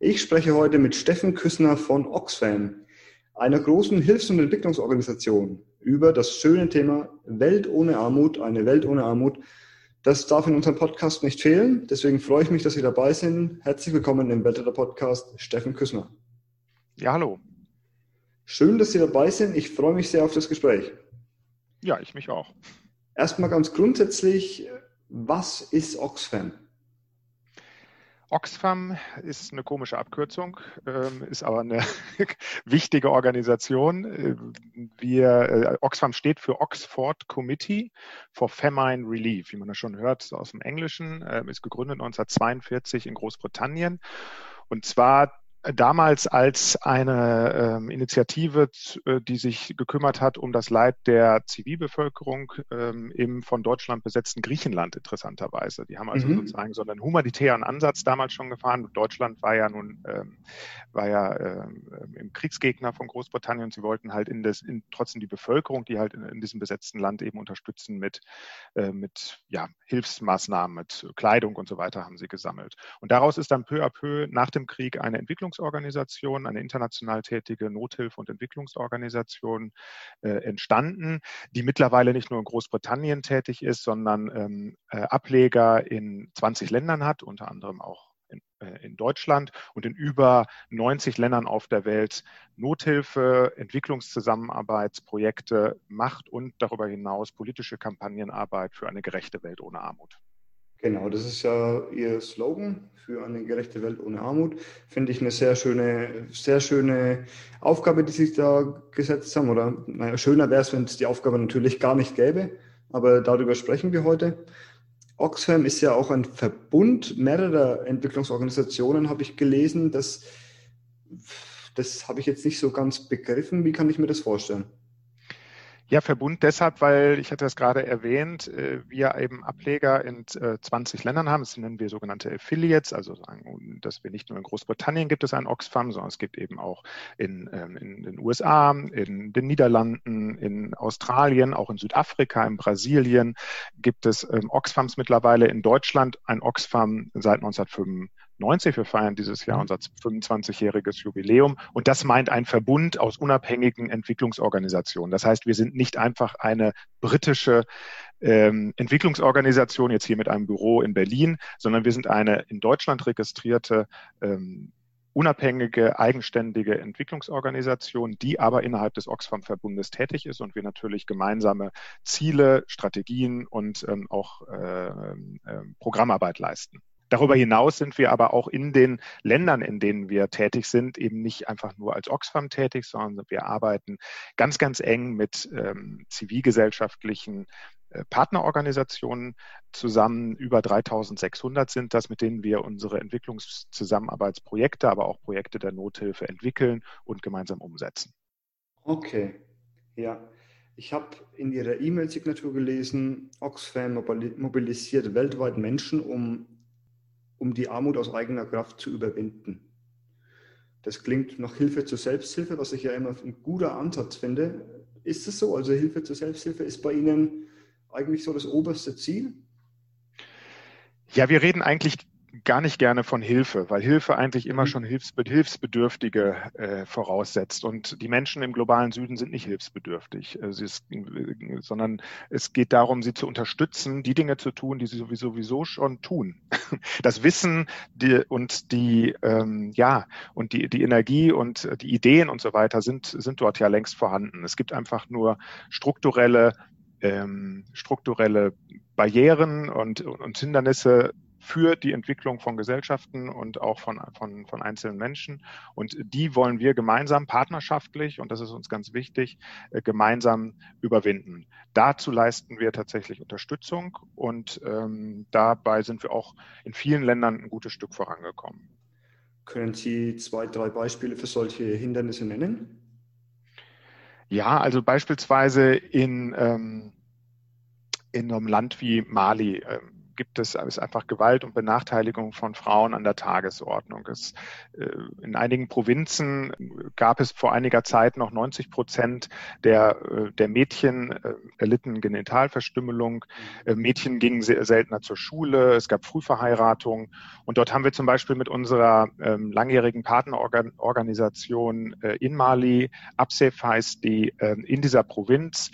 Ich spreche heute mit Steffen Küssner von Oxfam, einer großen Hilfs- und Entwicklungsorganisation, über das schöne Thema Welt ohne Armut, eine Welt ohne Armut. Das darf in unserem Podcast nicht fehlen. Deswegen freue ich mich, dass Sie dabei sind. Herzlich willkommen im Weltretter Podcast, Steffen Küssner. Ja, hallo. Schön, dass Sie dabei sind. Ich freue mich sehr auf das Gespräch. Ja, ich mich auch. Erstmal ganz grundsätzlich, was ist Oxfam? Oxfam ist eine komische Abkürzung, ähm, ist aber eine wichtige Organisation. Wir, äh, Oxfam steht für Oxford Committee for Famine Relief, wie man das schon hört aus dem Englischen, äh, ist gegründet 1942 in Großbritannien. Und zwar damals als eine ähm, Initiative, äh, die sich gekümmert hat um das Leid der Zivilbevölkerung ähm, im von Deutschland besetzten Griechenland interessanterweise. Die haben also mhm. sozusagen so einen humanitären Ansatz damals schon gefahren. Deutschland war ja nun ähm, war ja ähm, im Kriegsgegner von Großbritannien. Sie wollten halt in das in, trotzdem die Bevölkerung, die halt in, in diesem besetzten Land eben unterstützen mit äh, mit ja Hilfsmaßnahmen, mit Kleidung und so weiter haben sie gesammelt. Und daraus ist dann peu à peu nach dem Krieg eine Entwicklung Entwicklungsorganisation, eine international tätige Nothilfe- und Entwicklungsorganisation äh, entstanden, die mittlerweile nicht nur in Großbritannien tätig ist, sondern ähm, äh, Ableger in 20 Ländern hat, unter anderem auch in, äh, in, Deutschland und in über 90 Ländern auf der Welt Nothilfe, Entwicklungszusammenarbeitsprojekte macht und darüber hinaus politische Kampagnenarbeit für eine gerechte Welt ohne Armut. Genau, das ist ja Ihr Slogan für eine gerechte Welt ohne Armut. Finde ich eine sehr schöne, sehr schöne Aufgabe, die Sie sich da gesetzt haben. Oder naja, schöner wäre es, wenn es die Aufgabe natürlich gar nicht gäbe. Aber darüber sprechen wir heute. Oxfam ist ja auch ein Verbund mehrerer Entwicklungsorganisationen, habe ich gelesen. Das, das habe ich jetzt nicht so ganz begriffen. Wie kann ich mir das vorstellen? Ja, Verbund deshalb, weil ich hatte das gerade erwähnt, äh, wir eben Ableger in 20 äh, Ländern haben. Das nennen wir sogenannte Affiliates, also sagen, dass wir nicht nur in Großbritannien gibt es ein Oxfam, sondern es gibt eben auch in, ähm, in den USA, in den Niederlanden, in Australien, auch in Südafrika, in Brasilien gibt es ähm, Oxfams mittlerweile. In Deutschland ein Oxfam seit 1995. 90. Wir feiern dieses Jahr mhm. unser 25-jähriges Jubiläum. Und das meint ein Verbund aus unabhängigen Entwicklungsorganisationen. Das heißt, wir sind nicht einfach eine britische ähm, Entwicklungsorganisation, jetzt hier mit einem Büro in Berlin, sondern wir sind eine in Deutschland registrierte ähm, unabhängige, eigenständige Entwicklungsorganisation, die aber innerhalb des Oxfam-Verbundes tätig ist und wir natürlich gemeinsame Ziele, Strategien und ähm, auch äh, äh, Programmarbeit leisten. Darüber hinaus sind wir aber auch in den Ländern, in denen wir tätig sind, eben nicht einfach nur als Oxfam tätig, sondern wir arbeiten ganz, ganz eng mit ähm, zivilgesellschaftlichen äh, Partnerorganisationen zusammen. Über 3600 sind das, mit denen wir unsere Entwicklungszusammenarbeitsprojekte, aber auch Projekte der Nothilfe entwickeln und gemeinsam umsetzen. Okay, ja. Ich habe in Ihrer E-Mail-Signatur gelesen, Oxfam mobilisiert weltweit Menschen, um um die Armut aus eigener Kraft zu überwinden. Das klingt nach Hilfe zur Selbsthilfe, was ich ja immer ein guter Ansatz finde. Ist es so? Also Hilfe zur Selbsthilfe ist bei Ihnen eigentlich so das oberste Ziel? Ja, wir reden eigentlich gar nicht gerne von Hilfe, weil Hilfe eigentlich immer mhm. schon Hilfsbedürftige äh, voraussetzt. Und die Menschen im globalen Süden sind nicht hilfsbedürftig, äh, ist, äh, sondern es geht darum, sie zu unterstützen, die Dinge zu tun, die sie sowieso, sowieso schon tun. Das Wissen die, und die, ähm, ja, und die, die Energie und die Ideen und so weiter sind, sind dort ja längst vorhanden. Es gibt einfach nur strukturelle ähm, strukturelle Barrieren und, und Hindernisse, für die Entwicklung von Gesellschaften und auch von, von, von einzelnen Menschen. Und die wollen wir gemeinsam partnerschaftlich, und das ist uns ganz wichtig, äh, gemeinsam überwinden. Dazu leisten wir tatsächlich Unterstützung und ähm, dabei sind wir auch in vielen Ländern ein gutes Stück vorangekommen. Können Sie zwei, drei Beispiele für solche Hindernisse nennen? Ja, also beispielsweise in, ähm, in einem Land wie Mali. Ähm, gibt es ist einfach Gewalt und Benachteiligung von Frauen an der Tagesordnung. Es, äh, in einigen Provinzen gab es vor einiger Zeit noch 90 Prozent der, äh, der Mädchen äh, erlitten Genitalverstümmelung. Mädchen gingen seltener zur Schule. Es gab Frühverheiratungen. Und dort haben wir zum Beispiel mit unserer ähm, langjährigen Partnerorganisation in Mali, ABSEF heißt die, ähm, in dieser Provinz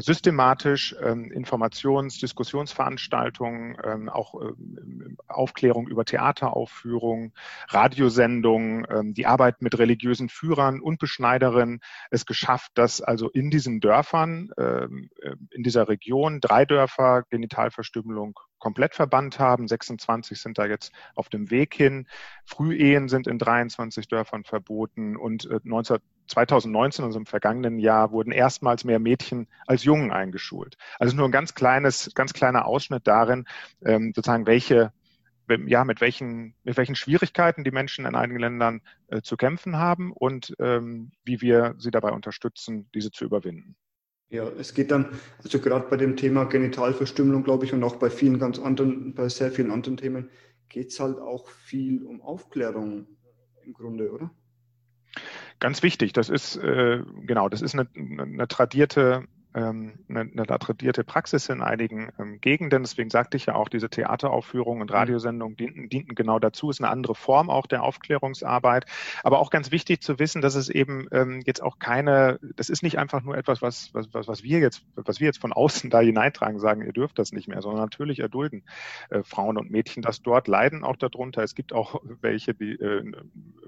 systematisch ähm, Informations-, Diskussionsveranstaltungen, ähm, auch ähm, Aufklärung über Theateraufführungen, Radiosendungen, ähm, die Arbeit mit religiösen Führern und Beschneiderinnen. Es geschafft, dass also in diesen Dörfern, ähm, äh, in dieser Region drei Dörfer Genitalverstümmelung komplett verbannt haben. 26 sind da jetzt auf dem Weg hin. Frühehen sind in 23 Dörfern verboten und 19, äh, 2019, also im vergangenen Jahr, wurden erstmals mehr Mädchen als Jungen eingeschult. Also nur ein ganz kleines, ganz kleiner Ausschnitt darin, ähm, sozusagen welche ja, mit welchen, mit welchen Schwierigkeiten die Menschen in einigen Ländern äh, zu kämpfen haben und ähm, wie wir sie dabei unterstützen, diese zu überwinden. Ja, es geht dann, also gerade bei dem Thema Genitalverstümmelung, glaube ich, und auch bei vielen ganz anderen, bei sehr vielen anderen Themen, geht es halt auch viel um Aufklärung im Grunde, oder? Ganz wichtig, das ist äh, genau, das ist eine, eine tradierte ähm, eine, eine tradierte Praxis in einigen ähm, Gegenden. Deswegen sagte ich ja auch, diese Theateraufführungen und mhm. Radiosendungen dienten, dienten genau dazu. Ist eine andere Form auch der Aufklärungsarbeit. Aber auch ganz wichtig zu wissen, dass es eben ähm, jetzt auch keine, das ist nicht einfach nur etwas, was, was, was wir jetzt, was wir jetzt von außen da hineintragen, sagen, ihr dürft das nicht mehr, sondern natürlich erdulden äh, Frauen und Mädchen das dort, leiden auch darunter. Es gibt auch welche, die äh,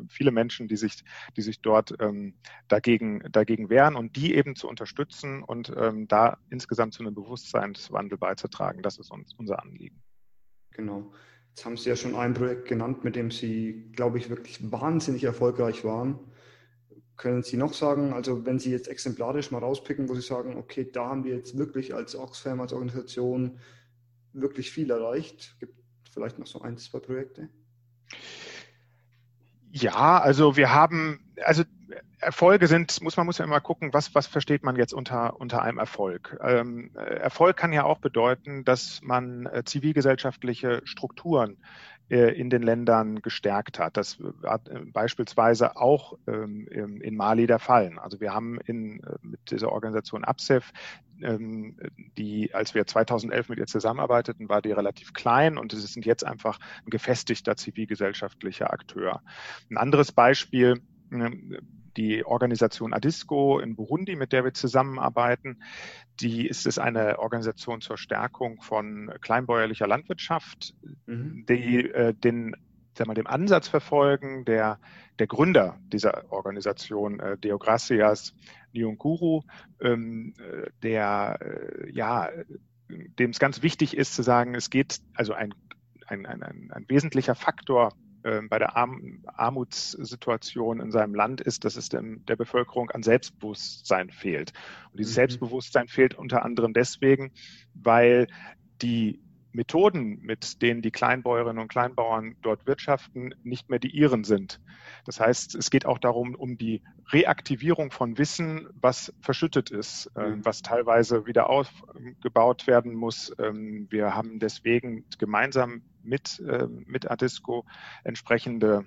viele Menschen, die sich, die sich dort ähm, dagegen, dagegen wehren und die eben zu unterstützen und ähm, da insgesamt zu einem Bewusstseinswandel beizutragen. Das ist uns unser Anliegen. Genau. Jetzt haben Sie ja schon ein Projekt genannt, mit dem Sie, glaube ich, wirklich wahnsinnig erfolgreich waren. Können Sie noch sagen, also wenn Sie jetzt exemplarisch mal rauspicken, wo Sie sagen, okay, da haben wir jetzt wirklich als Oxfam, als Organisation wirklich viel erreicht? Gibt vielleicht noch so ein, zwei Projekte? Ja, also wir haben, also Erfolge sind, muss man muss ja immer gucken, was, was versteht man jetzt unter, unter einem Erfolg. Ähm, Erfolg kann ja auch bedeuten, dass man äh, zivilgesellschaftliche Strukturen äh, in den Ländern gestärkt hat. Das hat äh, beispielsweise auch ähm, in Mali der Fall. Also wir haben in, äh, mit dieser Organisation ABSEF, ähm, die, als wir 2011 mit ihr zusammenarbeiteten, war die relativ klein und sie sind jetzt einfach ein gefestigter zivilgesellschaftlicher Akteur. Ein anderes Beispiel, die Organisation ADISCO in Burundi, mit der wir zusammenarbeiten, die ist es eine Organisation zur Stärkung von kleinbäuerlicher Landwirtschaft, mhm. die äh, den mal, dem Ansatz verfolgen, der, der Gründer dieser Organisation, äh, Deogracias Nyonguru, ähm, äh, der, äh, ja, dem es ganz wichtig ist zu sagen, es geht, also ein, ein, ein, ein wesentlicher Faktor bei der Arm Armutssituation in seinem Land ist, dass es dem, der Bevölkerung an Selbstbewusstsein fehlt. Und dieses mhm. Selbstbewusstsein fehlt unter anderem deswegen, weil die Methoden, mit denen die Kleinbäuerinnen und Kleinbauern dort wirtschaften, nicht mehr die ihren sind. Das heißt, es geht auch darum, um die Reaktivierung von Wissen, was verschüttet ist, äh, mhm. was teilweise wieder aufgebaut werden muss. Ähm, wir haben deswegen gemeinsam mit, äh, mit Adisco entsprechende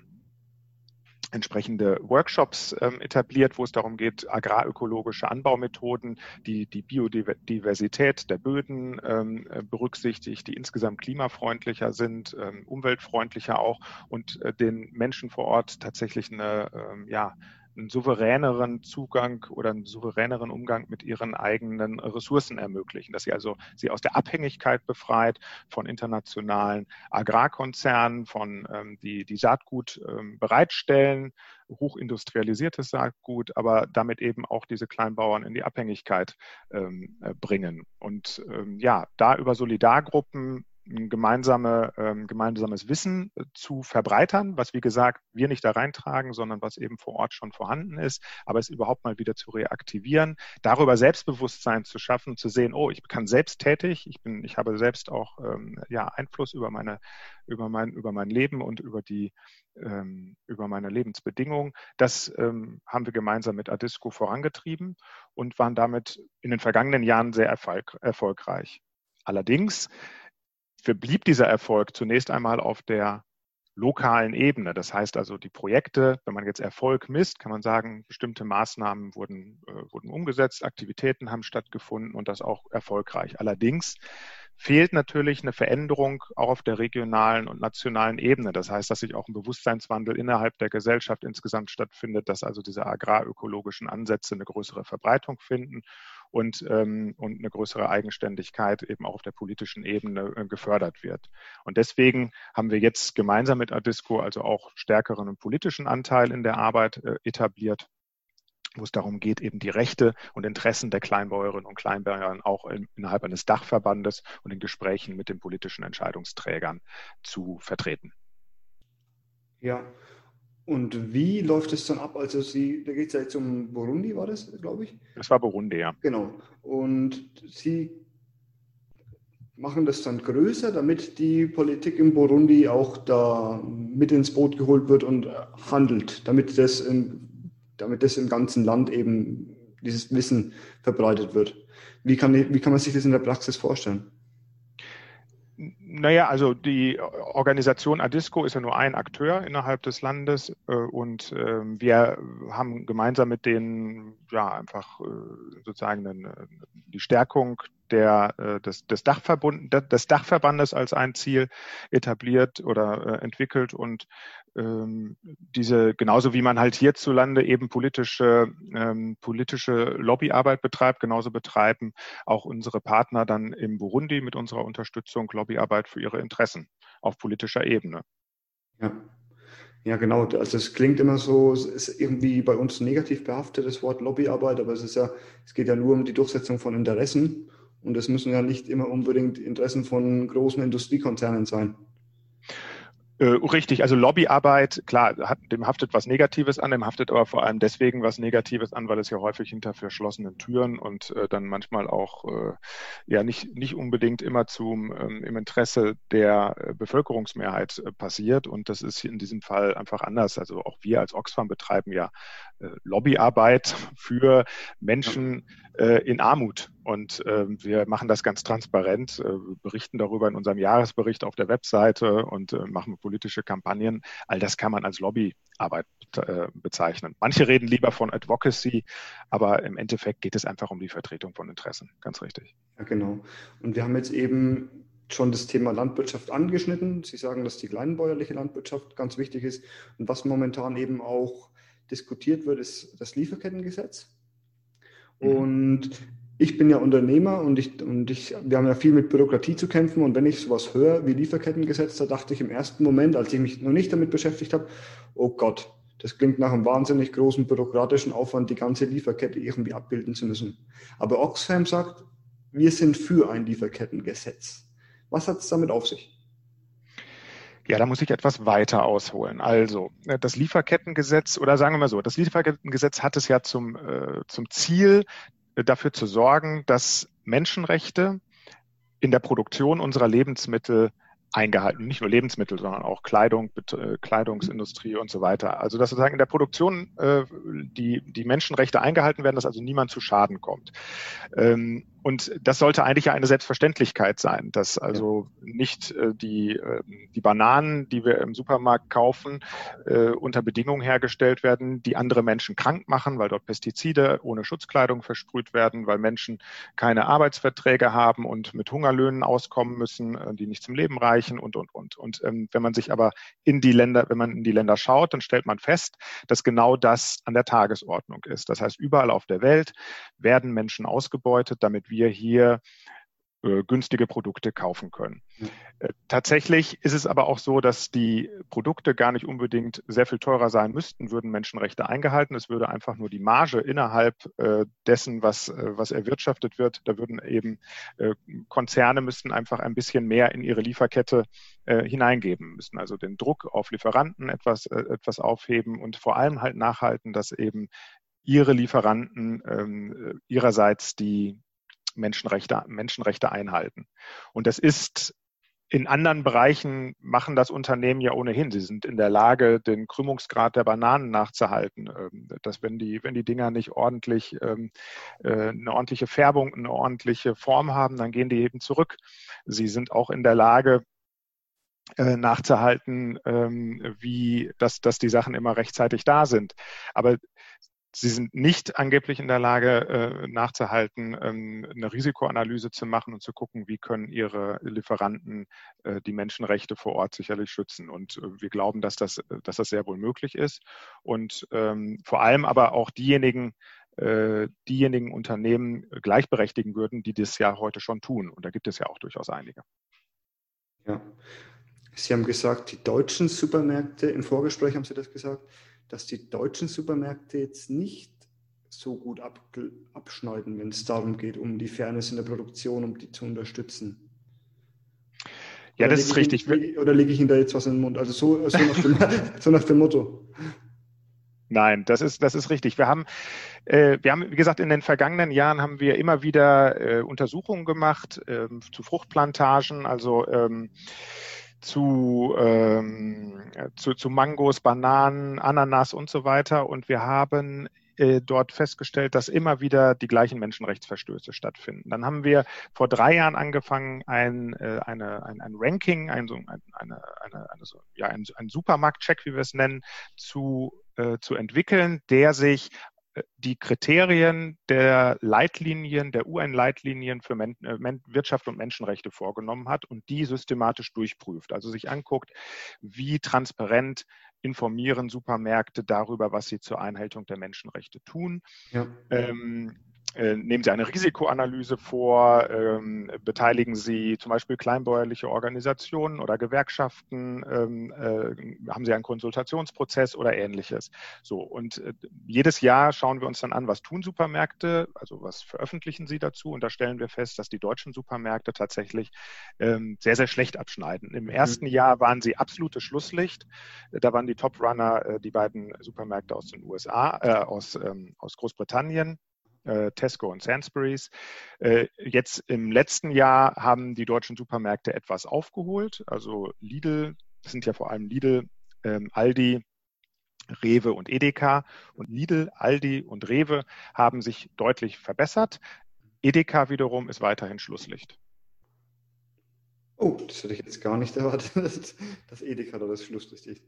entsprechende Workshops ähm, etabliert, wo es darum geht, agrarökologische Anbaumethoden, die die Biodiversität der Böden ähm, äh, berücksichtigt, die insgesamt klimafreundlicher sind, ähm, umweltfreundlicher auch und äh, den Menschen vor Ort tatsächlich eine ähm, ja, einen souveräneren Zugang oder einen souveräneren Umgang mit ihren eigenen Ressourcen ermöglichen, dass sie also sie aus der Abhängigkeit befreit von internationalen Agrarkonzernen, von ähm, die, die Saatgut ähm, bereitstellen, hochindustrialisiertes Saatgut, aber damit eben auch diese Kleinbauern in die Abhängigkeit ähm, äh, bringen. Und ähm, ja, da über Solidargruppen gemeinsame, ähm, gemeinsames Wissen äh, zu verbreitern, was wie gesagt wir nicht da reintragen, sondern was eben vor Ort schon vorhanden ist, aber es überhaupt mal wieder zu reaktivieren, darüber Selbstbewusstsein zu schaffen, zu sehen, oh, ich kann selbst tätig, ich bin, ich habe selbst auch ähm, ja Einfluss über meine, über mein, über mein Leben und über die ähm, über meine Lebensbedingungen. Das ähm, haben wir gemeinsam mit Adisco vorangetrieben und waren damit in den vergangenen Jahren sehr erfolg erfolgreich. Allerdings verblieb dieser Erfolg zunächst einmal auf der lokalen Ebene. Das heißt also, die Projekte, wenn man jetzt Erfolg misst, kann man sagen, bestimmte Maßnahmen wurden, äh, wurden umgesetzt, Aktivitäten haben stattgefunden und das auch erfolgreich. Allerdings fehlt natürlich eine Veränderung auch auf der regionalen und nationalen Ebene. Das heißt, dass sich auch ein Bewusstseinswandel innerhalb der Gesellschaft insgesamt stattfindet, dass also diese agrarökologischen Ansätze eine größere Verbreitung finden und, ähm, und eine größere Eigenständigkeit eben auch auf der politischen Ebene äh, gefördert wird. Und deswegen haben wir jetzt gemeinsam mit Adisco also auch stärkeren politischen Anteil in der Arbeit äh, etabliert wo es darum geht, eben die Rechte und Interessen der Kleinbäuerinnen und Kleinbauern auch in, innerhalb eines Dachverbandes und in Gesprächen mit den politischen Entscheidungsträgern zu vertreten. Ja, und wie läuft es dann ab? Also Sie, da geht es ja jetzt um Burundi, war das, glaube ich? Das war Burundi, ja. Genau. Und Sie machen das dann größer, damit die Politik in Burundi auch da mit ins Boot geholt wird und handelt, damit das in, damit das im ganzen Land eben dieses Wissen verbreitet wird. Wie kann, wie kann man sich das in der Praxis vorstellen? Naja, also die Organisation Adisco ist ja nur ein Akteur innerhalb des Landes äh, und ähm, wir haben gemeinsam mit denen ja einfach äh, sozusagen die Stärkung der, äh, des, des, Dachverbund, des Dachverbandes als ein Ziel etabliert oder äh, entwickelt und ähm, diese, genauso wie man halt hierzulande eben politische, ähm, politische Lobbyarbeit betreibt, genauso betreiben auch unsere Partner dann im Burundi mit unserer Unterstützung Lobbyarbeit für ihre Interessen auf politischer Ebene. Ja. Ja, genau. Also es klingt immer so, es ist irgendwie bei uns negativ behaftet, das Wort Lobbyarbeit, aber es ist ja, es geht ja nur um die Durchsetzung von Interessen. Und es müssen ja nicht immer unbedingt Interessen von großen Industriekonzernen sein. Äh, richtig, also Lobbyarbeit, klar, hat, dem haftet was Negatives an, dem haftet aber vor allem deswegen was Negatives an, weil es ja häufig hinter verschlossenen Türen und äh, dann manchmal auch äh, ja nicht, nicht unbedingt immer zum, ähm, im Interesse der äh, Bevölkerungsmehrheit äh, passiert. Und das ist in diesem Fall einfach anders. Also auch wir als Oxfam betreiben ja äh, Lobbyarbeit für Menschen in Armut. Und wir machen das ganz transparent, berichten darüber in unserem Jahresbericht auf der Webseite und machen politische Kampagnen. All das kann man als Lobbyarbeit äh, bezeichnen. Manche reden lieber von Advocacy, aber im Endeffekt geht es einfach um die Vertretung von Interessen. Ganz richtig. Ja, genau. Und wir haben jetzt eben schon das Thema Landwirtschaft angeschnitten. Sie sagen, dass die kleinbäuerliche Landwirtschaft ganz wichtig ist. Und was momentan eben auch diskutiert wird, ist das Lieferkettengesetz. Mhm. Und ich bin ja Unternehmer und ich, und ich, wir haben ja viel mit Bürokratie zu kämpfen. Und wenn ich sowas höre wie Lieferkettengesetz, da dachte ich im ersten Moment, als ich mich noch nicht damit beschäftigt habe, oh Gott, das klingt nach einem wahnsinnig großen bürokratischen Aufwand, die ganze Lieferkette irgendwie abbilden zu müssen. Aber Oxfam sagt, wir sind für ein Lieferkettengesetz. Was hat es damit auf sich? Ja, da muss ich etwas weiter ausholen. Also, das Lieferkettengesetz, oder sagen wir mal so, das Lieferkettengesetz hat es ja zum, äh, zum Ziel, dafür zu sorgen, dass Menschenrechte in der Produktion unserer Lebensmittel eingehalten. Nicht nur Lebensmittel, sondern auch Kleidung, äh, Kleidungsindustrie und so weiter. Also dass sozusagen in der Produktion äh, die, die Menschenrechte eingehalten werden, dass also niemand zu Schaden kommt. Ähm, und das sollte eigentlich ja eine Selbstverständlichkeit sein, dass also nicht äh, die, äh, die Bananen, die wir im Supermarkt kaufen, äh, unter Bedingungen hergestellt werden, die andere Menschen krank machen, weil dort Pestizide ohne Schutzkleidung versprüht werden, weil Menschen keine Arbeitsverträge haben und mit Hungerlöhnen auskommen müssen, äh, die nicht zum Leben reichen und, und, und. Und ähm, wenn man sich aber in die Länder, wenn man in die Länder schaut, dann stellt man fest, dass genau das an der Tagesordnung ist. Das heißt, überall auf der Welt werden Menschen ausgebeutet, damit wir hier äh, günstige Produkte kaufen können. Mhm. tatsächlich ist es aber auch so, dass die Produkte gar nicht unbedingt sehr viel teurer sein müssten, würden Menschenrechte eingehalten. Es würde einfach nur die Marge innerhalb äh, dessen, was, äh, was erwirtschaftet wird, da würden eben Konzerne müssten einfach ein bisschen mehr in ihre Lieferkette hineingeben, müssen also den Druck auf Lieferanten etwas, etwas aufheben und vor allem halt nachhalten, dass eben ihre Lieferanten ähm, ihrerseits die Menschenrechte, Menschenrechte einhalten. Und das ist in anderen Bereichen machen das Unternehmen ja ohnehin. Sie sind in der Lage, den Krümmungsgrad der Bananen nachzuhalten. Ähm, dass wenn die, wenn die Dinger nicht ordentlich ähm, äh, eine ordentliche Färbung, eine ordentliche Form haben, dann gehen die eben zurück. Sie sind auch in der Lage, äh, nachzuhalten, ähm, wie dass, dass die Sachen immer rechtzeitig da sind. Aber Sie sind nicht angeblich in der Lage, äh, nachzuhalten, ähm, eine Risikoanalyse zu machen und zu gucken, wie können ihre Lieferanten äh, die Menschenrechte vor Ort sicherlich schützen. Und äh, wir glauben, dass das, dass das sehr wohl möglich ist. Und ähm, vor allem aber auch diejenigen, diejenigen Unternehmen gleichberechtigen würden, die das ja heute schon tun. Und da gibt es ja auch durchaus einige. Ja. Sie haben gesagt, die deutschen Supermärkte, im Vorgespräch haben Sie das gesagt, dass die deutschen Supermärkte jetzt nicht so gut ab, abschneiden, wenn es darum geht, um die Fairness in der Produktion, um die zu unterstützen. Ja, oder das ist richtig. Ihn, oder lege ich Ihnen da jetzt was in den Mund? Also so, so, nach, dem, so nach dem Motto. Nein, das ist, das ist richtig. Wir haben, äh, wir haben, wie gesagt, in den vergangenen Jahren haben wir immer wieder äh, Untersuchungen gemacht äh, zu Fruchtplantagen, also ähm, zu, ähm, zu, zu Mangos, Bananen, Ananas und so weiter. Und wir haben äh, dort festgestellt, dass immer wieder die gleichen Menschenrechtsverstöße stattfinden. Dann haben wir vor drei Jahren angefangen, ein, äh, eine, ein, ein Ranking, ein, eine, eine, ja, ein Supermarktcheck, wie wir es nennen, zu, äh, zu entwickeln, der sich die Kriterien der Leitlinien, der UN-Leitlinien für Men äh, Wirtschaft und Menschenrechte vorgenommen hat und die systematisch durchprüft. Also sich anguckt, wie transparent informieren Supermärkte darüber, was sie zur Einhaltung der Menschenrechte tun. Ja. Ähm, äh, nehmen Sie eine Risikoanalyse vor, ähm, beteiligen Sie zum Beispiel kleinbäuerliche Organisationen oder Gewerkschaften, ähm, äh, haben Sie einen Konsultationsprozess oder ähnliches. So, und äh, jedes Jahr schauen wir uns dann an, was tun Supermärkte, also was veröffentlichen sie dazu, und da stellen wir fest, dass die deutschen Supermärkte tatsächlich ähm, sehr, sehr schlecht abschneiden. Im mhm. ersten Jahr waren sie absolutes Schlusslicht. Da waren die Top-Runner äh, die beiden Supermärkte aus den USA, äh, aus, ähm, aus Großbritannien, äh, Tesco und Sainsbury's. Äh, jetzt im letzten Jahr haben die deutschen Supermärkte etwas aufgeholt. Also Lidl, das sind ja vor allem Lidl, ähm, Aldi, Rewe und Edeka. Und Lidl, Aldi und Rewe haben sich deutlich verbessert. Edeka wiederum ist weiterhin Schlusslicht. Oh, das hätte ich jetzt gar nicht erwartet, dass Edeka da das Schlusslicht ist.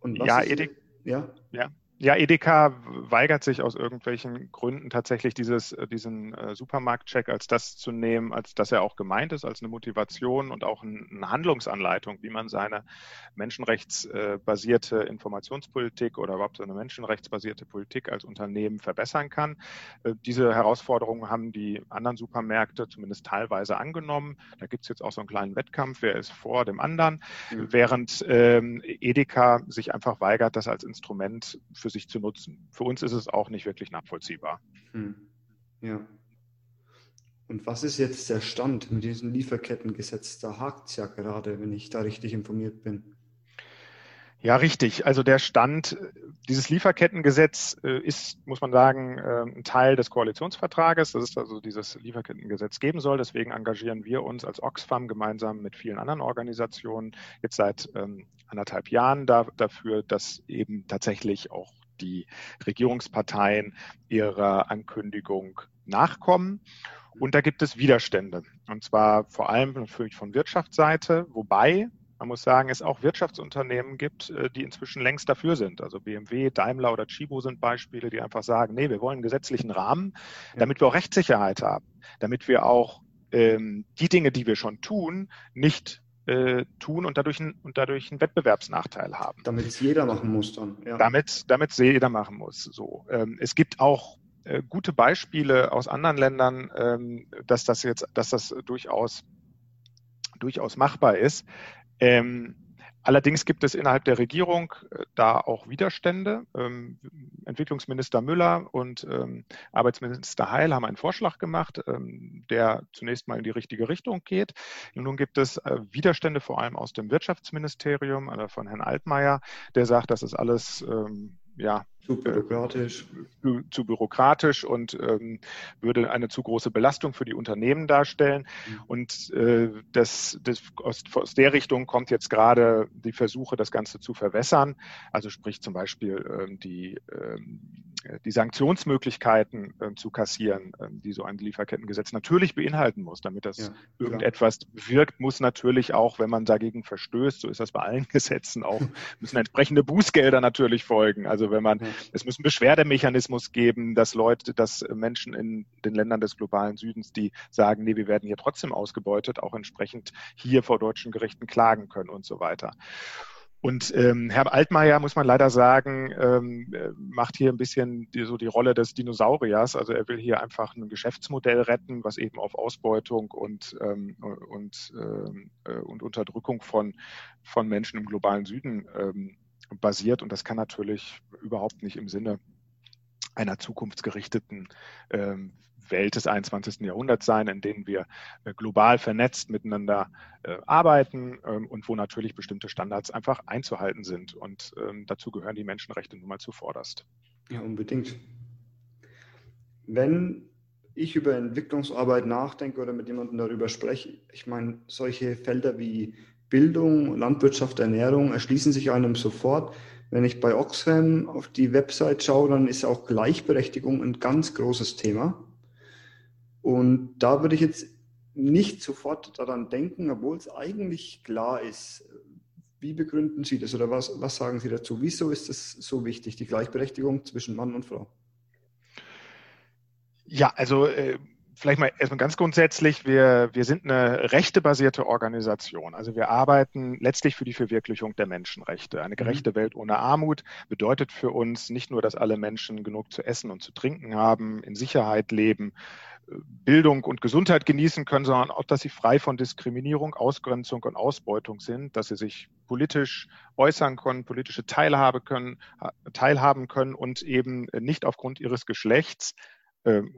Und ja, Edeka. Ja? ja, ja, Edeka weigert sich aus irgendwelchen Gründen tatsächlich dieses, äh, diesen äh, Supermarktcheck als das zu nehmen, als dass er auch gemeint ist, als eine Motivation und auch eine Handlungsanleitung, wie man seine menschenrechtsbasierte Informationspolitik oder überhaupt seine menschenrechtsbasierte Politik als Unternehmen verbessern kann. Äh, diese Herausforderungen haben die anderen Supermärkte zumindest teilweise angenommen. Da gibt es jetzt auch so einen kleinen Wettkampf, wer ist vor dem anderen, mhm. während ähm, Edeka sich einfach weigert, das als Instrument für für sich zu nutzen. Für uns ist es auch nicht wirklich nachvollziehbar. Hm. Ja. Und was ist jetzt der Stand mit diesem Lieferkettengesetz? Da hakt es ja gerade, wenn ich da richtig informiert bin. Ja, richtig. Also der Stand, dieses Lieferkettengesetz äh, ist, muss man sagen, äh, ein Teil des Koalitionsvertrages. Das ist also dieses Lieferkettengesetz geben soll. Deswegen engagieren wir uns als Oxfam gemeinsam mit vielen anderen Organisationen jetzt seit ähm, anderthalb Jahren da, dafür, dass eben tatsächlich auch die Regierungsparteien ihrer Ankündigung nachkommen. Und da gibt es Widerstände. Und zwar vor allem natürlich von Wirtschaftsseite, wobei man muss sagen, es auch Wirtschaftsunternehmen gibt, äh, die inzwischen längst dafür sind. Also BMW, Daimler oder Chibo sind Beispiele, die einfach sagen, nee, wir wollen einen gesetzlichen Rahmen, damit wir auch Rechtssicherheit haben, damit wir auch ähm, die Dinge, die wir schon tun, nicht äh, tun und dadurch, ein, und dadurch einen Wettbewerbsnachteil haben. Damit es jeder machen muss dann. Ja. Damit, damit es jeder machen muss. So, ähm, es gibt auch äh, gute Beispiele aus anderen Ländern, ähm, dass das jetzt, dass das durchaus durchaus machbar ist. Ähm, allerdings gibt es innerhalb der Regierung äh, da auch Widerstände. Ähm, Entwicklungsminister Müller und ähm, Arbeitsminister Heil haben einen Vorschlag gemacht, ähm, der zunächst mal in die richtige Richtung geht. Nun gibt es äh, Widerstände vor allem aus dem Wirtschaftsministerium, also von Herrn Altmaier, der sagt, das ist alles ähm, ja, zu bürokratisch. Zu, zu bürokratisch und ähm, würde eine zu große Belastung für die Unternehmen darstellen. Mhm. Und äh, das, das, aus, aus der Richtung kommt jetzt gerade die Versuche, das Ganze zu verwässern. Also sprich zum Beispiel ähm, die ähm, die Sanktionsmöglichkeiten äh, zu kassieren, äh, die so ein Lieferkettengesetz natürlich beinhalten muss, damit das ja, irgendetwas bewirkt, muss natürlich auch, wenn man dagegen verstößt, so ist das bei allen Gesetzen auch, müssen entsprechende Bußgelder natürlich folgen. Also wenn man, ja. Es muss einen Beschwerdemechanismus geben, dass Leute, dass Menschen in den Ländern des globalen Südens, die sagen, nee, wir werden hier trotzdem ausgebeutet, auch entsprechend hier vor deutschen Gerichten klagen können und so weiter. Und ähm, Herr Altmaier, muss man leider sagen, ähm, äh, macht hier ein bisschen die, so die Rolle des Dinosauriers. Also er will hier einfach ein Geschäftsmodell retten, was eben auf Ausbeutung und, ähm, und, ähm, äh, und Unterdrückung von, von Menschen im globalen Süden ähm, basiert. Und das kann natürlich überhaupt nicht im Sinne einer zukunftsgerichteten ähm, Welt des 21. Jahrhunderts sein, in denen wir äh, global vernetzt miteinander äh, arbeiten ähm, und wo natürlich bestimmte Standards einfach einzuhalten sind. Und ähm, dazu gehören die Menschenrechte nun mal zuvorderst. Ja, unbedingt. Wenn ich über Entwicklungsarbeit nachdenke oder mit jemandem darüber spreche, ich meine, solche Felder wie Bildung, Landwirtschaft, Ernährung erschließen sich einem sofort. Wenn ich bei Oxfam auf die Website schaue, dann ist auch Gleichberechtigung ein ganz großes Thema. Und da würde ich jetzt nicht sofort daran denken, obwohl es eigentlich klar ist. Wie begründen Sie das oder was, was sagen Sie dazu? Wieso ist es so wichtig, die Gleichberechtigung zwischen Mann und Frau? Ja, also äh, vielleicht mal erstmal ganz grundsätzlich, wir, wir sind eine rechtebasierte Organisation. Also wir arbeiten letztlich für die Verwirklichung der Menschenrechte. Eine mhm. gerechte Welt ohne Armut bedeutet für uns nicht nur, dass alle Menschen genug zu essen und zu trinken haben, in Sicherheit leben, Bildung und Gesundheit genießen können, sondern auch, dass sie frei von Diskriminierung, Ausgrenzung und Ausbeutung sind, dass sie sich politisch äußern können, politische Teilhabe können, teilhaben können und eben nicht aufgrund ihres Geschlechts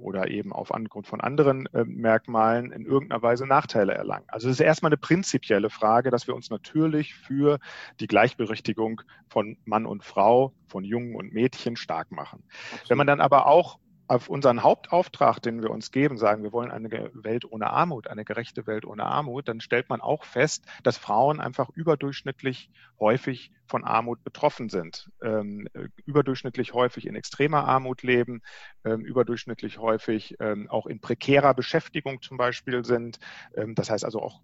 oder eben auf Grund von anderen äh, Merkmalen in irgendeiner Weise Nachteile erlangen. Also es ist erstmal eine prinzipielle Frage, dass wir uns natürlich für die Gleichberechtigung von Mann und Frau, von Jungen und Mädchen stark machen. Absolut. Wenn man dann aber auch auf unseren Hauptauftrag, den wir uns geben, sagen, wir wollen eine Welt ohne Armut, eine gerechte Welt ohne Armut, dann stellt man auch fest, dass Frauen einfach überdurchschnittlich häufig von Armut betroffen sind, ähm, überdurchschnittlich häufig in extremer Armut leben, ähm, überdurchschnittlich häufig ähm, auch in prekärer Beschäftigung zum Beispiel sind. Ähm, das heißt also auch,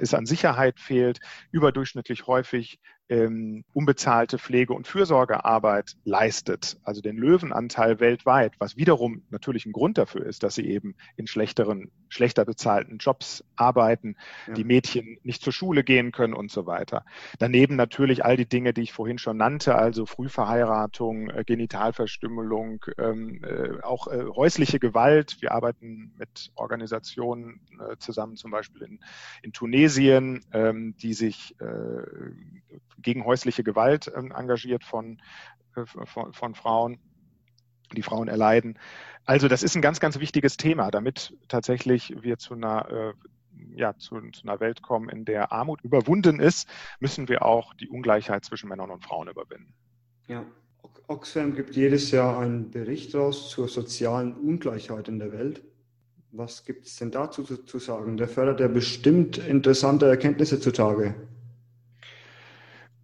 es an Sicherheit fehlt, überdurchschnittlich häufig ähm, unbezahlte Pflege- und Fürsorgearbeit leistet, also den Löwenanteil weltweit, was wiederum natürlich ein Grund dafür ist, dass sie eben in schlechteren, schlechter bezahlten Jobs arbeiten, ja. die Mädchen nicht zur Schule gehen können und so weiter. Daneben natürlich all die Dinge, die ich vorhin schon nannte, also Frühverheiratung, äh, Genitalverstümmelung, ähm, äh, auch äh, häusliche Gewalt. Wir arbeiten mit Organisationen äh, zusammen, zum Beispiel in, in Tunesien, ähm, die sich gegen häusliche Gewalt ähm, engagiert von, äh, von, von Frauen die Frauen erleiden. Also das ist ein ganz, ganz wichtiges Thema, damit tatsächlich wir zu einer, äh, ja, zu, zu, einer Welt kommen, in der Armut überwunden ist, müssen wir auch die Ungleichheit zwischen Männern und Frauen überwinden. Ja, Oxfam gibt jedes Jahr einen Bericht raus zur sozialen Ungleichheit in der Welt. Was gibt es denn dazu zu, zu sagen? Der fördert ja bestimmt interessante Erkenntnisse zutage.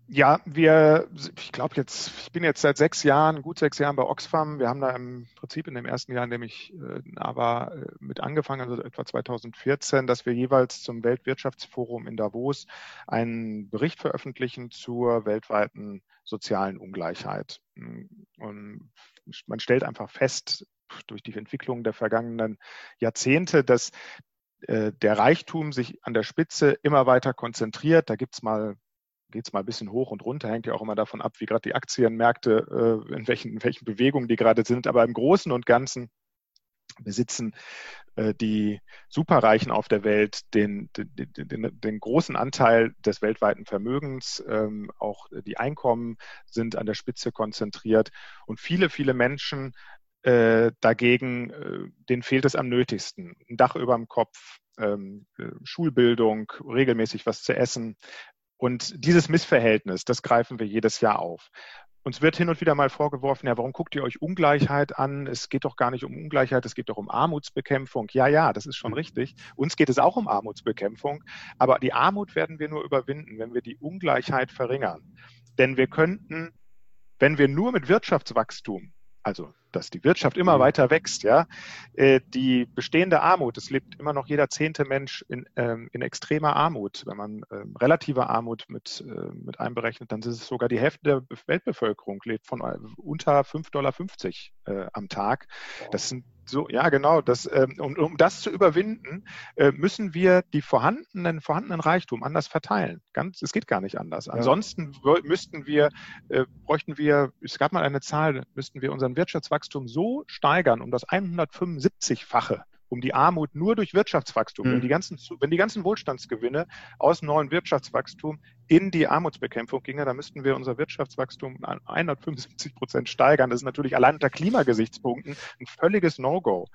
Ja, wir, ich glaube jetzt, ich bin jetzt seit sechs Jahren, gut sechs Jahren bei Oxfam. Wir haben da im Prinzip in dem ersten Jahr, in dem ich äh, aber äh, mit angefangen, also etwa 2014, dass wir jeweils zum Weltwirtschaftsforum in Davos einen Bericht veröffentlichen zur weltweiten sozialen Ungleichheit. Und man stellt einfach fest, durch die Entwicklung der vergangenen Jahrzehnte, dass äh, der Reichtum sich an der Spitze immer weiter konzentriert. Da gibt's mal geht es mal ein bisschen hoch und runter, hängt ja auch immer davon ab, wie gerade die Aktienmärkte, äh, in, welchen, in welchen Bewegungen die gerade sind. Aber im Großen und Ganzen besitzen äh, die Superreichen auf der Welt den, den, den, den großen Anteil des weltweiten Vermögens. Ähm, auch die Einkommen sind an der Spitze konzentriert. Und viele, viele Menschen äh, dagegen, denen fehlt es am nötigsten. Ein Dach über dem Kopf, ähm, äh, Schulbildung, regelmäßig was zu essen, und dieses Missverhältnis, das greifen wir jedes Jahr auf. uns wird hin und wieder mal vorgeworfen, ja, warum guckt ihr euch Ungleichheit an? Es geht doch gar nicht um Ungleichheit, es geht doch um Armutsbekämpfung. Ja, ja, das ist schon mhm. richtig. Uns geht es auch um Armutsbekämpfung. Aber die Armut werden wir nur überwinden, wenn wir die Ungleichheit verringern. Denn wir könnten, wenn wir nur mit Wirtschaftswachstum, also dass die Wirtschaft immer mhm. weiter wächst, ja. Äh, die bestehende Armut, es lebt immer noch jeder zehnte Mensch in, ähm, in extremer Armut. Wenn man ähm, relative Armut mit, äh, mit einberechnet, dann ist es sogar die Hälfte der Weltbevölkerung lebt von äh, unter 5,50 Dollar äh, am Tag. Das sind so, ja, genau. Das, ähm, um, um das zu überwinden, äh, müssen wir die vorhandenen, vorhandenen Reichtum anders verteilen. Ganz, es geht gar nicht anders. Ansonsten müssten wir, äh, bräuchten wir, es gab mal eine Zahl, müssten wir unseren Wirtschaftswachstum so steigern, um das 175-fache um die Armut nur durch Wirtschaftswachstum, mhm. wenn, die ganzen, wenn die ganzen Wohlstandsgewinne aus neuen Wirtschaftswachstum in die Armutsbekämpfung ginge, dann müssten wir unser Wirtschaftswachstum um 175 Prozent steigern. Das ist natürlich allein unter Klimagesichtspunkten ein völliges No-Go.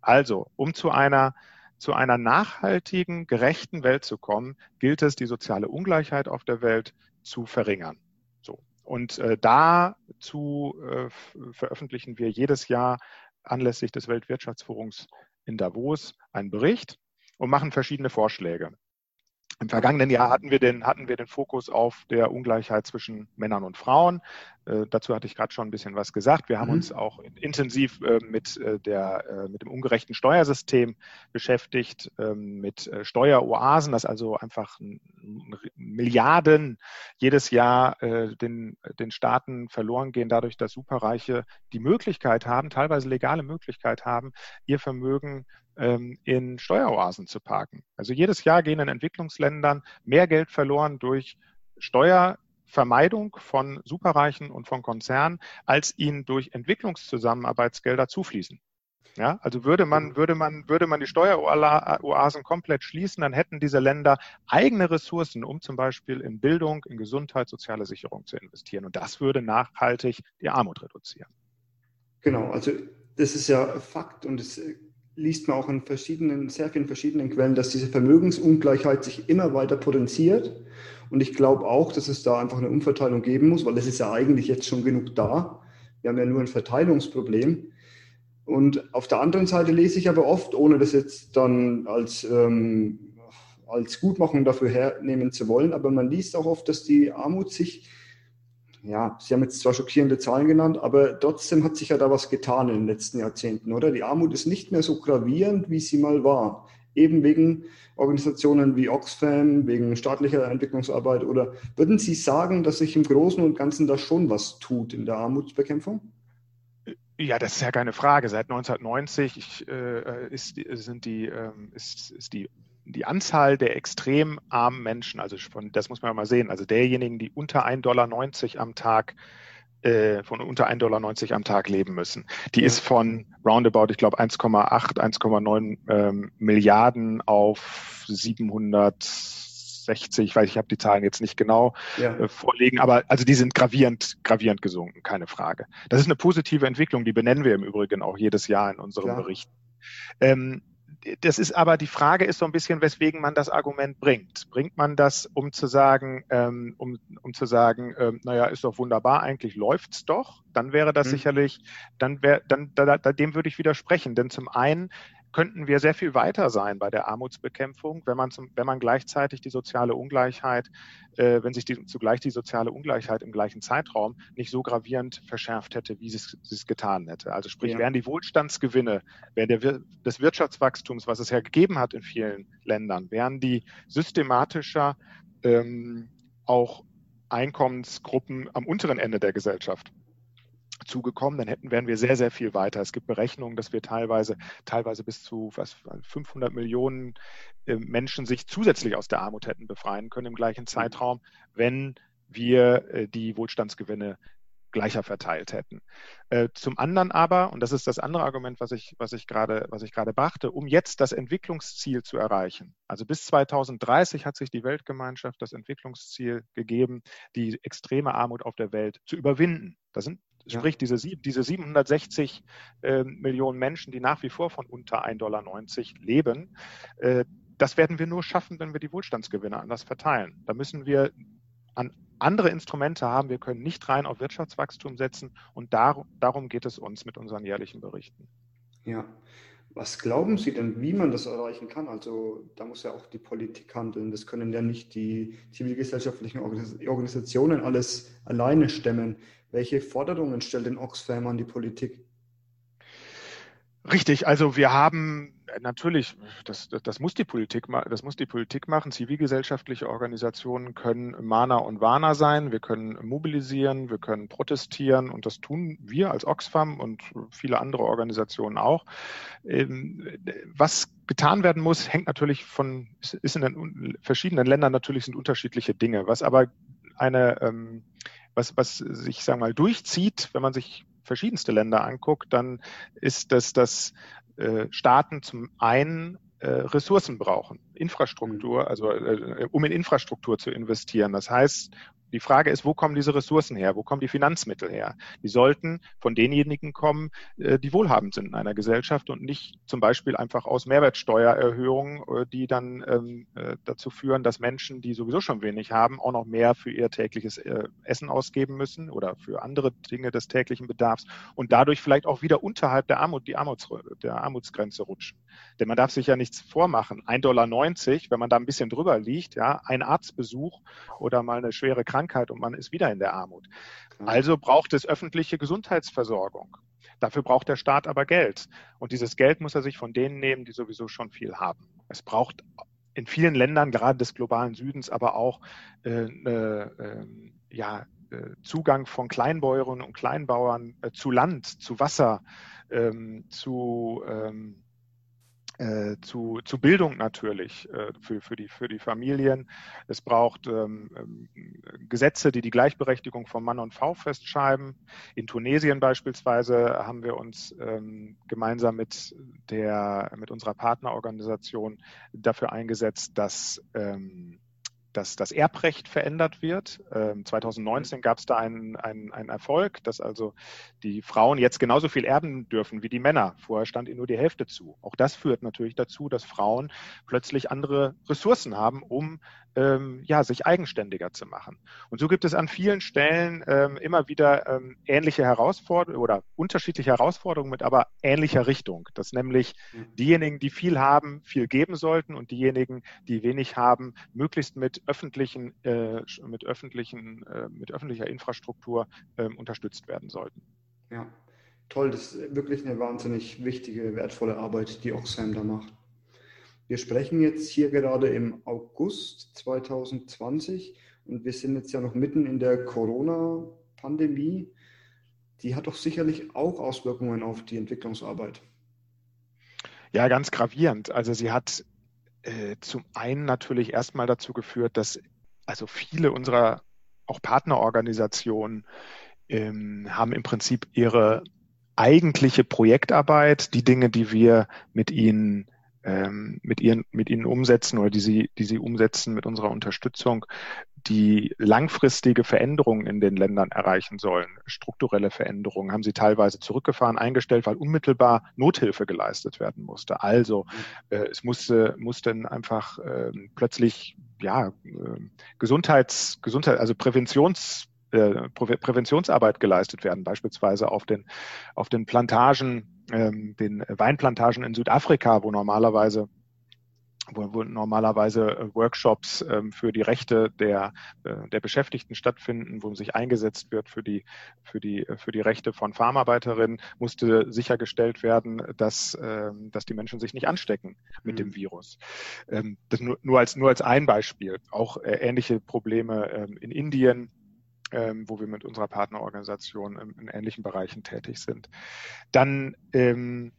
Also, um zu einer zu einer nachhaltigen, gerechten Welt zu kommen, gilt es, die soziale Ungleichheit auf der Welt zu verringern. So. Und äh, dazu äh, veröffentlichen wir jedes Jahr anlässlich des Weltwirtschaftsforums in Davos einen Bericht und machen verschiedene Vorschläge. Im vergangenen Jahr hatten wir den, hatten wir den Fokus auf der Ungleichheit zwischen Männern und Frauen. Äh, dazu hatte ich gerade schon ein bisschen was gesagt. Wir haben mhm. uns auch intensiv äh, mit, äh, der, mit dem ungerechten Steuersystem beschäftigt, ähm, mit Steueroasen, dass also einfach Milliarden jedes Jahr den, den Staaten verloren gehen, dadurch, dass Superreiche die Möglichkeit haben, teilweise legale Möglichkeit haben, ihr Vermögen ähm, in Steueroasen zu parken. Also jedes Jahr gehen in Entwicklungsländern mehr Geld verloren durch Steuervermeidung von Superreichen und von Konzernen, als ihnen durch Entwicklungszusammenarbeitsgelder zufließen. Ja, also würde man, würde man, würde man die Steueroasen komplett schließen, dann hätten diese Länder eigene Ressourcen, um zum Beispiel in Bildung, in Gesundheit, soziale Sicherung zu investieren. Und das würde nachhaltig die Armut reduzieren. Genau, also das ist ja Fakt und es liest man auch in verschiedenen, sehr vielen verschiedenen Quellen, dass diese Vermögensungleichheit sich immer weiter potenziert. Und ich glaube auch, dass es da einfach eine Umverteilung geben muss, weil es ist ja eigentlich jetzt schon genug da. Wir haben ja nur ein Verteilungsproblem. Und auf der anderen Seite lese ich aber oft, ohne das jetzt dann als, ähm, als Gutmachung dafür hernehmen zu wollen, aber man liest auch oft, dass die Armut sich ja, Sie haben jetzt zwar schockierende Zahlen genannt, aber trotzdem hat sich ja da was getan in den letzten Jahrzehnten, oder? Die Armut ist nicht mehr so gravierend, wie sie mal war. Eben wegen Organisationen wie Oxfam, wegen staatlicher Entwicklungsarbeit. Oder würden Sie sagen, dass sich im Großen und Ganzen da schon was tut in der Armutsbekämpfung? Ja, das ist ja keine Frage. Seit 1990 äh, ist, sind die, äh, ist, ist die die Anzahl der extrem armen Menschen, also von, das muss man mal sehen, also derjenigen, die unter 1,90 Dollar am Tag äh, von unter 1,90 Dollar am Tag leben müssen. Die ja. ist von roundabout, ich glaube, 1,8, 1,9 ähm, Milliarden auf 760, weil ich habe die Zahlen jetzt nicht genau ja. äh, vorlegen, aber also die sind gravierend, gravierend gesunken, keine Frage. Das ist eine positive Entwicklung, die benennen wir im Übrigen auch jedes Jahr in unserem Klar. Bericht. Ähm, das ist aber die Frage ist so ein bisschen, weswegen man das Argument bringt. Bringt man das, um zu sagen, ähm, um, um zu sagen, ähm, naja, ist doch wunderbar, eigentlich läuft's doch, dann wäre das mhm. sicherlich, dann wäre, dann da, da, dem würde ich widersprechen. Denn zum einen könnten wir sehr viel weiter sein bei der Armutsbekämpfung, wenn man, zum, wenn man gleichzeitig die soziale Ungleichheit, äh, wenn sich die, zugleich die soziale Ungleichheit im gleichen Zeitraum nicht so gravierend verschärft hätte, wie sie es getan hätte. Also sprich, ja. wären die Wohlstandsgewinne, wären der, des Wirtschaftswachstums, was es ja gegeben hat in vielen Ländern, wären die systematischer ähm, auch Einkommensgruppen am unteren Ende der Gesellschaft zugekommen, dann hätten, wären wir sehr, sehr viel weiter. Es gibt Berechnungen, dass wir teilweise, teilweise bis zu was, 500 Millionen äh, Menschen sich zusätzlich aus der Armut hätten befreien können im gleichen mhm. Zeitraum, wenn wir äh, die Wohlstandsgewinne gleicher verteilt hätten. Äh, zum anderen aber, und das ist das andere Argument, was ich, was ich gerade, was ich gerade brachte, um jetzt das Entwicklungsziel zu erreichen. Also bis 2030 hat sich die Weltgemeinschaft das Entwicklungsziel gegeben, die extreme Armut auf der Welt zu überwinden. Das sind Sprich, diese, diese 760 äh, Millionen Menschen, die nach wie vor von unter 1,90 Dollar leben, äh, das werden wir nur schaffen, wenn wir die Wohlstandsgewinne anders verteilen. Da müssen wir an andere Instrumente haben. Wir können nicht rein auf Wirtschaftswachstum setzen und dar darum geht es uns mit unseren jährlichen Berichten. Ja. Was glauben Sie denn, wie man das erreichen kann? Also da muss ja auch die Politik handeln. Das können ja nicht die zivilgesellschaftlichen Organisationen alles alleine stemmen. Welche Forderungen stellt denn Oxfam an die Politik? Richtig, also wir haben natürlich, das, das, muss die Politik, das muss die Politik machen. Zivilgesellschaftliche Organisationen können Mana und Warner sein. Wir können mobilisieren, wir können protestieren und das tun wir als Oxfam und viele andere Organisationen auch. Ähm, was getan werden muss, hängt natürlich von, ist in den verschiedenen Ländern natürlich sind unterschiedliche Dinge. Was aber eine, ähm, was, was sich, sagen wir mal, durchzieht, wenn man sich verschiedenste Länder anguckt, dann ist das, dass äh, Staaten zum einen äh, Ressourcen brauchen, Infrastruktur, mhm. also äh, um in Infrastruktur zu investieren. Das heißt, die Frage ist, wo kommen diese Ressourcen her? Wo kommen die Finanzmittel her? Die sollten von denjenigen kommen, äh, die wohlhabend sind in einer Gesellschaft und nicht zum Beispiel einfach aus Mehrwertsteuererhöhungen, äh, die dann ähm, äh, dazu führen, dass Menschen, die sowieso schon wenig haben, auch noch mehr für ihr tägliches Essen ausgeben müssen oder für andere Dinge des täglichen Bedarfs und dadurch vielleicht auch wieder unterhalb der Armut, die Armuts, der Armutsgrenze rutschen. Denn man darf sich ja nichts vormachen. 1,90 Dollar, wenn man da ein bisschen drüber liegt, ja, ein Arztbesuch oder mal eine schwere Krankheit, Krankheit und man ist wieder in der Armut. Also braucht es öffentliche Gesundheitsversorgung. Dafür braucht der Staat aber Geld. Und dieses Geld muss er sich von denen nehmen, die sowieso schon viel haben. Es braucht in vielen Ländern, gerade des globalen Südens, aber auch äh, äh, ja, Zugang von Kleinbäuerinnen und Kleinbauern äh, zu Land, zu Wasser, ähm, zu ähm, äh, zu, zu Bildung natürlich äh, für, für, die, für die Familien. Es braucht ähm, ähm, Gesetze, die die Gleichberechtigung von Mann und Frau festschreiben. In Tunesien beispielsweise haben wir uns ähm, gemeinsam mit, der, mit unserer Partnerorganisation dafür eingesetzt, dass ähm, dass das Erbrecht verändert wird. 2019 gab es da einen, einen, einen Erfolg, dass also die Frauen jetzt genauso viel erben dürfen wie die Männer. Vorher stand ihnen nur die Hälfte zu. Auch das führt natürlich dazu, dass Frauen plötzlich andere Ressourcen haben, um ähm, ja, sich eigenständiger zu machen. Und so gibt es an vielen Stellen ähm, immer wieder ähm, ähnliche Herausforderungen oder unterschiedliche Herausforderungen mit aber ähnlicher Richtung. Dass nämlich mhm. diejenigen, die viel haben, viel geben sollten und diejenigen, die wenig haben, möglichst mit öffentlichen, äh, mit öffentlichen, äh, mit öffentlicher Infrastruktur äh, unterstützt werden sollten. Ja, toll. Das ist wirklich eine wahnsinnig wichtige, wertvolle Arbeit, die Oxfam da macht. Wir sprechen jetzt hier gerade im August 2020 und wir sind jetzt ja noch mitten in der Corona-Pandemie. Die hat doch sicherlich auch Auswirkungen auf die Entwicklungsarbeit. Ja, ganz gravierend. Also sie hat äh, zum einen natürlich erstmal dazu geführt, dass also viele unserer auch Partnerorganisationen ähm, haben im Prinzip ihre eigentliche Projektarbeit, die Dinge, die wir mit ihnen ähm, mit, ihren, mit ihnen umsetzen oder die sie, die sie umsetzen mit unserer Unterstützung, die langfristige Veränderungen in den Ländern erreichen sollen, strukturelle Veränderungen, haben sie teilweise zurückgefahren, eingestellt, weil unmittelbar Nothilfe geleistet werden musste. Also äh, es musste, mussten einfach äh, plötzlich ja, äh, Gesundheits, Gesundheit, also Präventions äh, Präventionsarbeit geleistet werden, beispielsweise auf den, auf den Plantagen ähm, den Weinplantagen in Südafrika, wo normalerweise wo, wo normalerweise äh, Workshops ähm, für die Rechte der, äh, der Beschäftigten stattfinden, wo sich eingesetzt wird für die, für die, äh, für die Rechte von Farmarbeiterinnen, musste sichergestellt werden, dass, ähm, dass die Menschen sich nicht anstecken mit mhm. dem Virus. Ähm, das nur, nur, als, nur als ein Beispiel. Auch äh, ähnliche Probleme ähm, in Indien ähm, wo wir mit unserer Partnerorganisation in, in ähnlichen Bereichen tätig sind. Dann ähm,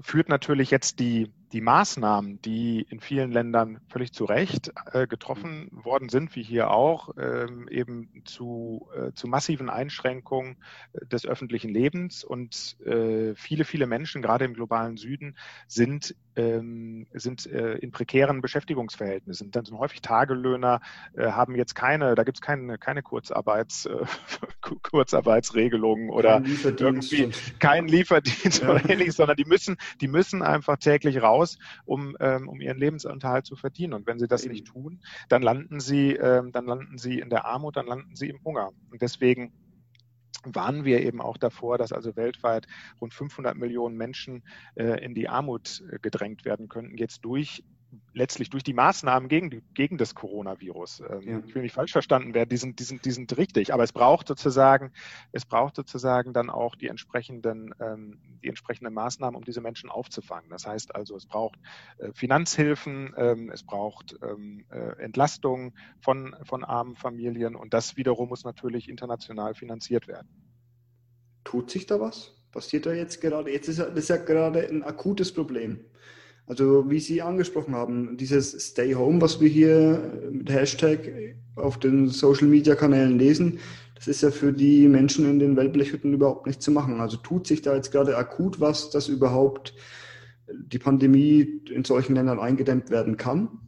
führt natürlich jetzt die, die Maßnahmen, die in vielen Ländern völlig zu Recht äh, getroffen worden sind, wie hier auch, ähm, eben zu, äh, zu massiven Einschränkungen äh, des öffentlichen Lebens. Und äh, viele, viele Menschen, gerade im globalen Süden, sind ähm, sind äh, in prekären Beschäftigungsverhältnissen, dann sind häufig Tagelöhner, äh, haben jetzt keine, da gibt es keine, keine Kurzarbeits, Kurzarbeitsregelungen oder kein irgendwie keinen Lieferdienst ja. oder ähnliches, sondern die müssen, die müssen einfach täglich raus, um, ähm, um ihren Lebensunterhalt zu verdienen. Und wenn sie das Eben. nicht tun, dann landen sie, ähm, dann landen sie in der Armut, dann landen sie im Hunger. Und deswegen warnen wir eben auch davor, dass also weltweit rund 500 Millionen Menschen äh, in die Armut äh, gedrängt werden könnten, jetzt durch letztlich durch die Maßnahmen gegen, gegen das Coronavirus. Ähm, ja. Ich will nicht falsch verstanden werden, die sind, die, sind, die sind richtig, aber es braucht sozusagen, es braucht sozusagen dann auch die entsprechenden, ähm, die entsprechenden Maßnahmen, um diese Menschen aufzufangen. Das heißt also, es braucht äh, Finanzhilfen, ähm, es braucht ähm, äh, Entlastung von, von armen Familien und das wiederum muss natürlich international finanziert werden. Tut sich da was? Passiert da jetzt gerade? Jetzt ist das ist ja gerade ein akutes Problem. Also wie Sie angesprochen haben, dieses Stay Home, was wir hier mit Hashtag auf den Social-Media-Kanälen lesen, das ist ja für die Menschen in den Wellblechhütten überhaupt nicht zu machen. Also tut sich da jetzt gerade akut was, dass überhaupt die Pandemie in solchen Ländern eingedämmt werden kann?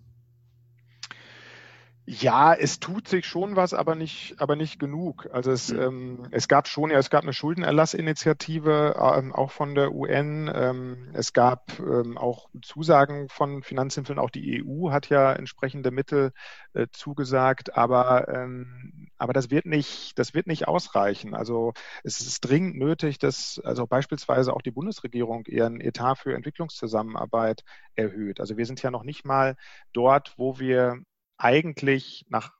Ja, es tut sich schon was, aber nicht, aber nicht genug. Also es, mhm. ähm, es gab schon, ja, es gab eine Schuldenerlassinitiative, ähm, auch von der UN. Ähm, es gab ähm, auch Zusagen von Finanzhilfen. Auch die EU hat ja entsprechende Mittel äh, zugesagt, aber, ähm, aber das wird nicht, das wird nicht ausreichen. Also es ist dringend nötig, dass also beispielsweise auch die Bundesregierung ihren Etat für Entwicklungszusammenarbeit erhöht. Also wir sind ja noch nicht mal dort, wo wir eigentlich nach,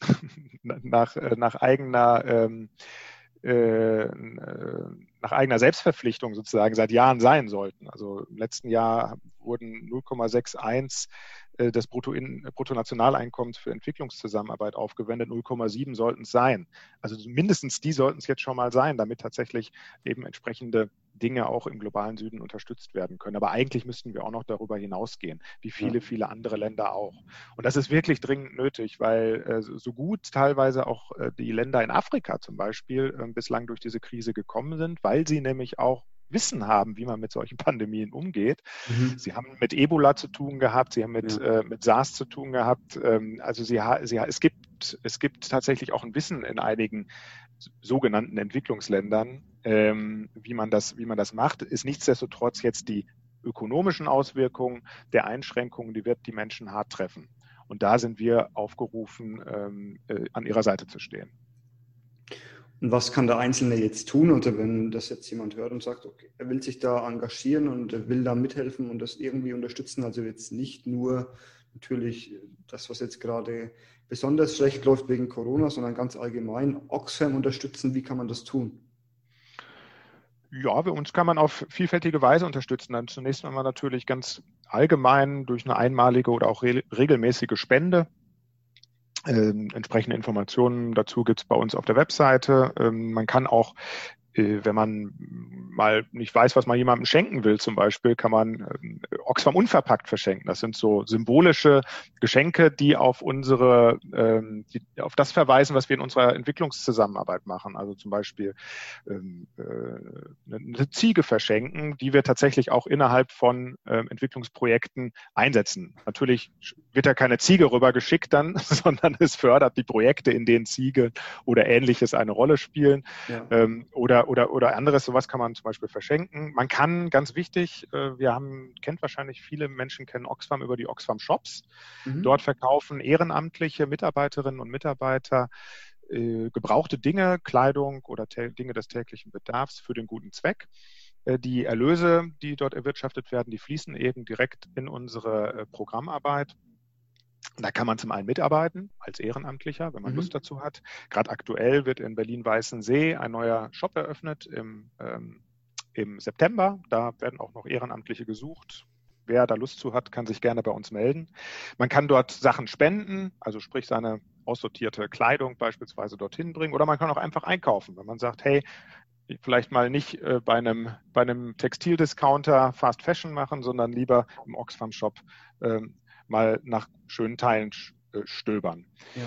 nach, äh, nach eigener ähm, äh, nach eigener Selbstverpflichtung sozusagen seit Jahren sein sollten. Also im letzten Jahr wurden 0,61 äh, des Bruttonationaleinkommens für Entwicklungszusammenarbeit aufgewendet. 0,7 sollten es sein. Also mindestens die sollten es jetzt schon mal sein, damit tatsächlich eben entsprechende Dinge auch im globalen Süden unterstützt werden können. Aber eigentlich müssten wir auch noch darüber hinausgehen, wie viele, viele andere Länder auch. Und das ist wirklich dringend nötig, weil äh, so gut teilweise auch äh, die Länder in Afrika zum Beispiel äh, bislang durch diese Krise gekommen sind, weil sie nämlich auch Wissen haben, wie man mit solchen Pandemien umgeht. Mhm. Sie haben mit Ebola zu tun gehabt, sie haben mit, ja. äh, mit SARS zu tun gehabt. Ähm, also sie, sie, es, gibt, es gibt tatsächlich auch ein Wissen in einigen sogenannten Entwicklungsländern, ähm, wie, man das, wie man das macht, ist nichtsdestotrotz jetzt die ökonomischen Auswirkungen der Einschränkungen, die wird die Menschen hart treffen. Und da sind wir aufgerufen, ähm, äh, an ihrer Seite zu stehen. Und was kann der Einzelne jetzt tun? Oder wenn das jetzt jemand hört und sagt, okay, er will sich da engagieren und will da mithelfen und das irgendwie unterstützen, also jetzt nicht nur natürlich das, was jetzt gerade besonders schlecht läuft wegen Corona, sondern ganz allgemein Oxfam unterstützen. Wie kann man das tun? Ja, bei uns kann man auf vielfältige Weise unterstützen. Dann zunächst einmal natürlich ganz allgemein durch eine einmalige oder auch re regelmäßige Spende. Ähm, entsprechende Informationen dazu gibt es bei uns auf der Webseite. Ähm, man kann auch wenn man mal nicht weiß, was man jemandem schenken will, zum Beispiel, kann man äh, Oxfam unverpackt verschenken. Das sind so symbolische Geschenke, die auf unsere, ähm, die, auf das verweisen, was wir in unserer Entwicklungszusammenarbeit machen. Also zum Beispiel ähm, äh, eine Ziege verschenken, die wir tatsächlich auch innerhalb von ähm, Entwicklungsprojekten einsetzen. Natürlich wird da keine Ziege rübergeschickt dann, sondern es fördert die Projekte, in denen Ziege oder ähnliches eine Rolle spielen. Ja. Oder oder, oder anderes, sowas kann man zum Beispiel verschenken. Man kann, ganz wichtig, äh, wir haben, kennt wahrscheinlich viele Menschen kennen Oxfam über die Oxfam Shops. Mhm. Dort verkaufen ehrenamtliche Mitarbeiterinnen und Mitarbeiter äh, gebrauchte Dinge, Kleidung oder Dinge des täglichen Bedarfs für den guten Zweck. Äh, die Erlöse, die dort erwirtschaftet werden, die fließen eben direkt in unsere Programmarbeit. Da kann man zum einen mitarbeiten als Ehrenamtlicher, wenn man mhm. Lust dazu hat. Gerade aktuell wird in Berlin-Weißensee ein neuer Shop eröffnet im, ähm, im September. Da werden auch noch Ehrenamtliche gesucht. Wer da Lust zu hat, kann sich gerne bei uns melden. Man kann dort Sachen spenden, also sprich seine aussortierte Kleidung beispielsweise dorthin bringen. Oder man kann auch einfach einkaufen, wenn man sagt, hey, vielleicht mal nicht äh, bei einem, bei einem Textildiscounter Fast Fashion machen, sondern lieber im Oxfam Shop ähm, mal nach schönen Teilen äh, stöbern. Ja.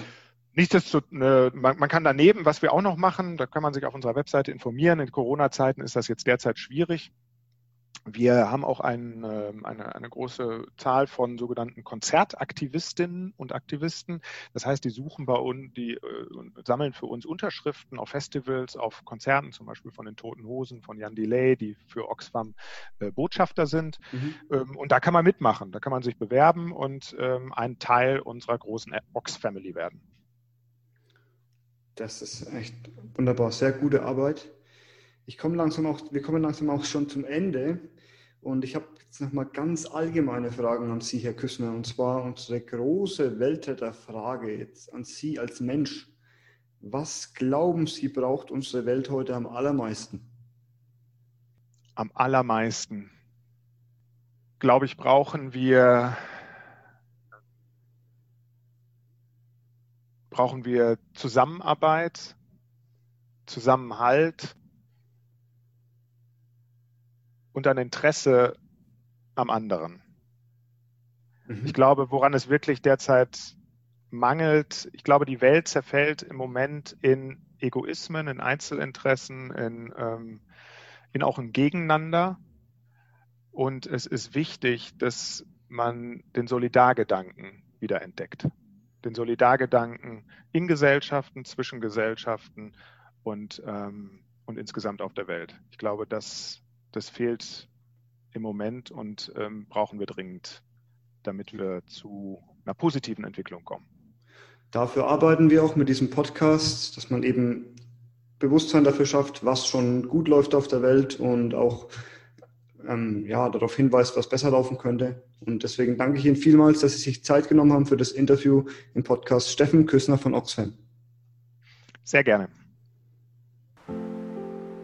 Nichtsdestotrotz, man, man kann daneben, was wir auch noch machen, da kann man sich auf unserer Webseite informieren. In Corona-Zeiten ist das jetzt derzeit schwierig. Wir haben auch ein, ähm, eine, eine große Zahl von sogenannten Konzertaktivistinnen und Aktivisten. Das heißt, die suchen bei uns, die äh, sammeln für uns Unterschriften auf Festivals, auf Konzerten, zum Beispiel von den Toten Hosen, von Jan Delay, die für Oxfam äh, Botschafter sind. Mhm. Ähm, und da kann man mitmachen, da kann man sich bewerben und ähm, ein Teil unserer großen Ox-Family werden. Das ist echt wunderbar, sehr gute Arbeit. Ich komme langsam auch, wir kommen langsam auch schon zum Ende. Und ich habe jetzt nochmal ganz allgemeine Fragen an Sie, Herr Küssner. Und zwar unsere große Weltretterfrage jetzt an Sie als Mensch. Was glauben Sie, braucht unsere Welt heute am allermeisten? Am allermeisten, glaube ich, brauchen wir brauchen wir Zusammenarbeit, Zusammenhalt und ein Interesse am anderen. Mhm. Ich glaube, woran es wirklich derzeit mangelt, ich glaube, die Welt zerfällt im Moment in Egoismen, in Einzelinteressen, in, ähm, in auch ein Gegeneinander. Und es ist wichtig, dass man den Solidargedanken wieder entdeckt. Den Solidargedanken in Gesellschaften, zwischen Gesellschaften und, ähm, und insgesamt auf der Welt. Ich glaube, das das fehlt im Moment und ähm, brauchen wir dringend, damit wir zu einer positiven Entwicklung kommen. Dafür arbeiten wir auch mit diesem Podcast, dass man eben Bewusstsein dafür schafft, was schon gut läuft auf der Welt und auch ähm, ja, darauf hinweist, was besser laufen könnte. Und deswegen danke ich Ihnen vielmals, dass Sie sich Zeit genommen haben für das Interview im Podcast Steffen Küssner von Oxfam. Sehr gerne.